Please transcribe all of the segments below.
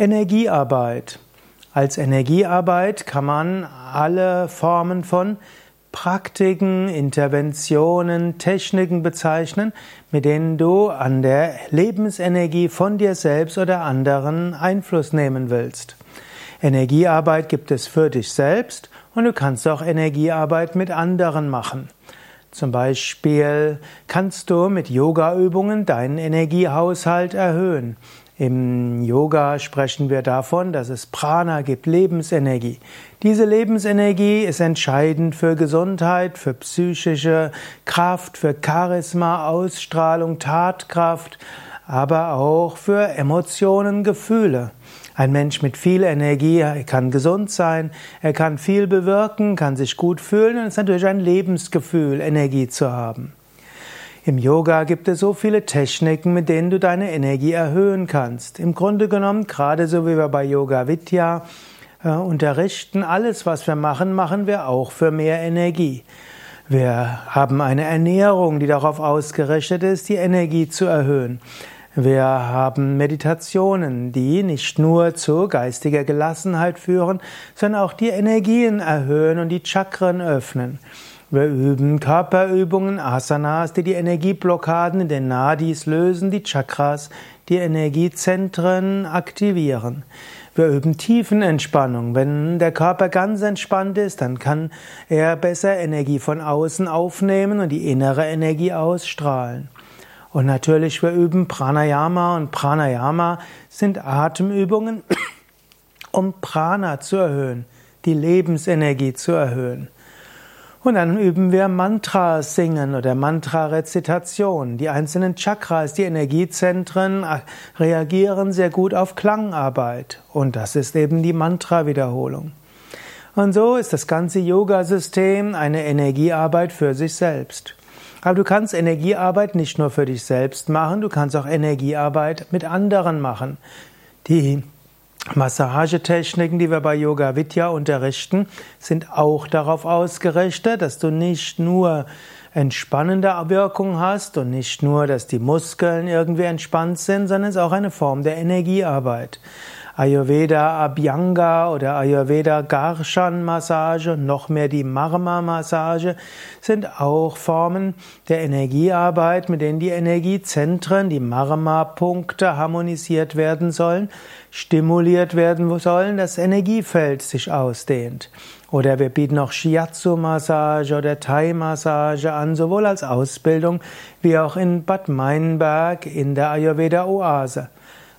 Energiearbeit. Als Energiearbeit kann man alle Formen von Praktiken, Interventionen, Techniken bezeichnen, mit denen du an der Lebensenergie von dir selbst oder anderen Einfluss nehmen willst. Energiearbeit gibt es für dich selbst und du kannst auch Energiearbeit mit anderen machen. Zum Beispiel kannst du mit Yoga-Übungen deinen Energiehaushalt erhöhen. Im Yoga sprechen wir davon, dass es Prana gibt, Lebensenergie. Diese Lebensenergie ist entscheidend für Gesundheit, für psychische Kraft, für Charisma, Ausstrahlung, Tatkraft, aber auch für Emotionen, Gefühle. Ein Mensch mit viel Energie kann gesund sein, er kann viel bewirken, kann sich gut fühlen und es ist natürlich ein Lebensgefühl, Energie zu haben. Im Yoga gibt es so viele Techniken, mit denen du deine Energie erhöhen kannst. Im Grunde genommen, gerade so wie wir bei Yoga Vidya äh, unterrichten, alles, was wir machen, machen wir auch für mehr Energie. Wir haben eine Ernährung, die darauf ausgerichtet ist, die Energie zu erhöhen. Wir haben Meditationen, die nicht nur zu geistiger Gelassenheit führen, sondern auch die Energien erhöhen und die Chakren öffnen. Wir üben Körperübungen, Asanas, die die Energieblockaden in den Nadis lösen, die Chakras, die Energiezentren aktivieren. Wir üben Tiefenentspannung. Wenn der Körper ganz entspannt ist, dann kann er besser Energie von außen aufnehmen und die innere Energie ausstrahlen. Und natürlich, wir üben Pranayama und Pranayama sind Atemübungen, um Prana zu erhöhen, die Lebensenergie zu erhöhen. Und dann üben wir Mantra singen oder Mantra-Rezitation. Die einzelnen Chakras, die Energiezentren äh, reagieren sehr gut auf Klangarbeit. Und das ist eben die Mantra-Wiederholung. Und so ist das ganze Yoga-System eine Energiearbeit für sich selbst. Aber du kannst Energiearbeit nicht nur für dich selbst machen, du kannst auch Energiearbeit mit anderen machen. Die Massagetechniken, die wir bei Yoga Vidya unterrichten, sind auch darauf ausgerichtet, dass du nicht nur entspannende Wirkung hast und nicht nur, dass die Muskeln irgendwie entspannt sind, sondern es ist auch eine Form der Energiearbeit. Ayurveda Abhyanga oder Ayurveda Garshan Massage, noch mehr die Marma Massage sind auch Formen der Energiearbeit, mit denen die Energiezentren, die Marma Punkte harmonisiert werden sollen, stimuliert werden sollen, das Energiefeld sich ausdehnt. Oder wir bieten auch Shiatsu-Massage oder Thai-Massage an, sowohl als Ausbildung wie auch in Bad Meinberg in der Ayurveda-Oase.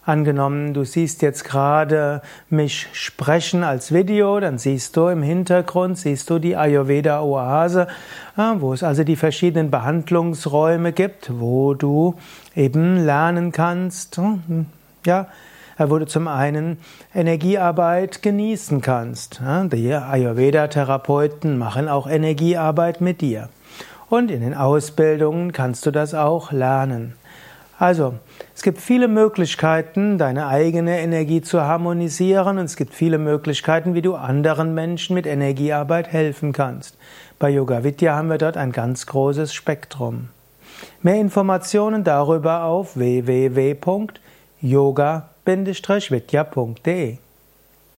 Angenommen, du siehst jetzt gerade mich sprechen als Video, dann siehst du im Hintergrund, siehst du die Ayurveda Oase, wo es also die verschiedenen Behandlungsräume gibt, wo du eben lernen kannst, hm, ja, wo du zum einen Energiearbeit genießen kannst. Die Ayurveda-Therapeuten machen auch Energiearbeit mit dir. Und in den Ausbildungen kannst du das auch lernen. Also, es gibt viele Möglichkeiten, deine eigene Energie zu harmonisieren und es gibt viele Möglichkeiten, wie du anderen Menschen mit Energiearbeit helfen kannst. Bei Yoga Vidya haben wir dort ein ganz großes Spektrum. Mehr Informationen darüber auf www.yoga-vidya.de